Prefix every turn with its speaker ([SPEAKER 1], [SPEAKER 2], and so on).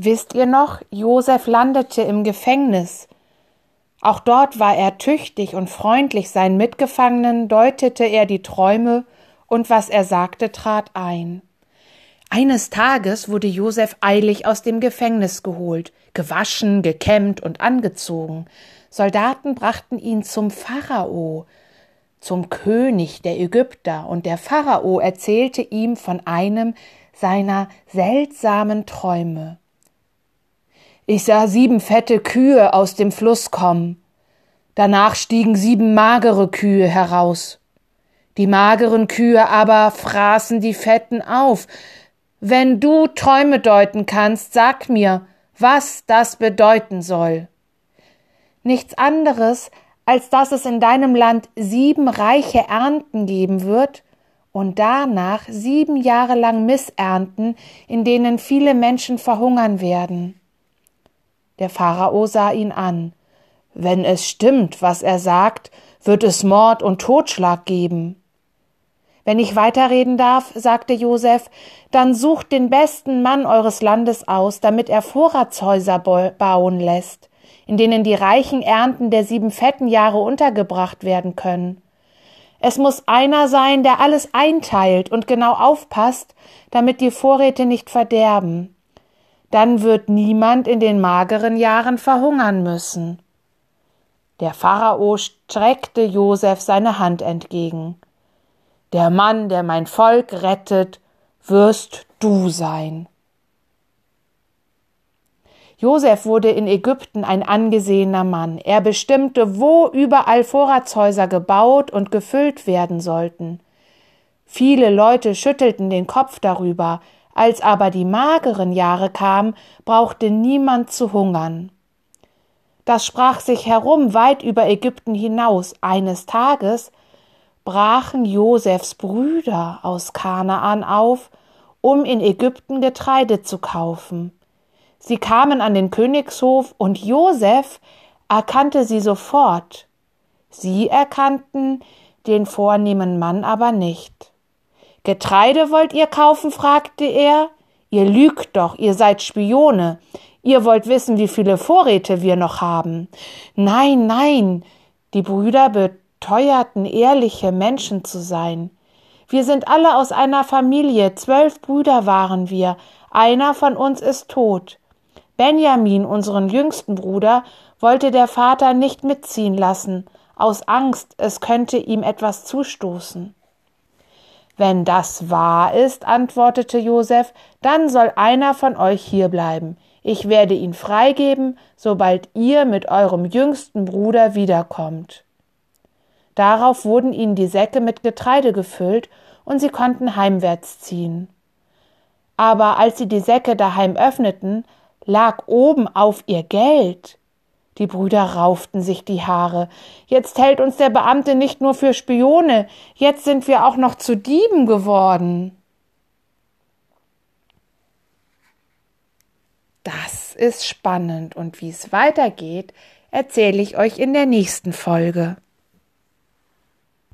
[SPEAKER 1] Wisst ihr noch, Josef landete im Gefängnis. Auch dort war er tüchtig und freundlich, seinen Mitgefangenen deutete er die Träume, und was er sagte, trat ein. Eines Tages wurde Josef eilig aus dem Gefängnis geholt, gewaschen, gekämmt und angezogen. Soldaten brachten ihn zum Pharao, zum König der Ägypter, und der Pharao erzählte ihm von einem seiner seltsamen Träume. Ich sah sieben fette Kühe aus dem Fluss kommen. Danach stiegen sieben magere Kühe heraus. Die mageren Kühe aber fraßen die Fetten auf. Wenn du Träume deuten kannst, sag mir, was das bedeuten soll. Nichts anderes, als dass es in deinem Land sieben reiche Ernten geben wird und danach sieben Jahre lang Missernten, in denen viele Menschen verhungern werden. Der Pharao sah ihn an. Wenn es stimmt, was er sagt, wird es Mord und Totschlag geben. Wenn ich weiterreden darf, sagte Josef, dann sucht den besten Mann eures Landes aus, damit er Vorratshäuser bauen lässt in denen die reichen Ernten der sieben fetten Jahre untergebracht werden können. Es muss einer sein, der alles einteilt und genau aufpasst, damit die Vorräte nicht verderben. Dann wird niemand in den mageren Jahren verhungern müssen. Der Pharao streckte Josef seine Hand entgegen. Der Mann, der mein Volk rettet, wirst du sein. Josef wurde in Ägypten ein angesehener Mann. Er bestimmte, wo überall Vorratshäuser gebaut und gefüllt werden sollten. Viele Leute schüttelten den Kopf darüber, als aber die mageren Jahre kamen, brauchte niemand zu hungern. Das sprach sich herum weit über Ägypten hinaus. Eines Tages brachen Josefs Brüder aus Kanaan auf, um in Ägypten Getreide zu kaufen. Sie kamen an den Königshof und Josef erkannte sie sofort. Sie erkannten den vornehmen Mann aber nicht. Getreide wollt ihr kaufen? fragte er. Ihr lügt doch, ihr seid Spione. Ihr wollt wissen, wie viele Vorräte wir noch haben. Nein, nein, die Brüder beteuerten ehrliche Menschen zu sein. Wir sind alle aus einer Familie, zwölf Brüder waren wir, einer von uns ist tot. Benjamin, unseren jüngsten Bruder, wollte der Vater nicht mitziehen lassen, aus Angst, es könnte ihm etwas zustoßen. Wenn das wahr ist, antwortete Josef, dann soll einer von euch hier bleiben. Ich werde ihn freigeben, sobald ihr mit eurem jüngsten Bruder wiederkommt. Darauf wurden ihnen die Säcke mit Getreide gefüllt, und sie konnten heimwärts ziehen. Aber als sie die Säcke daheim öffneten, lag oben auf ihr Geld. Die Brüder rauften sich die Haare. Jetzt hält uns der Beamte nicht nur für Spione, jetzt sind wir auch noch zu Dieben geworden. Das ist spannend und wie es weitergeht, erzähle ich euch in der nächsten Folge.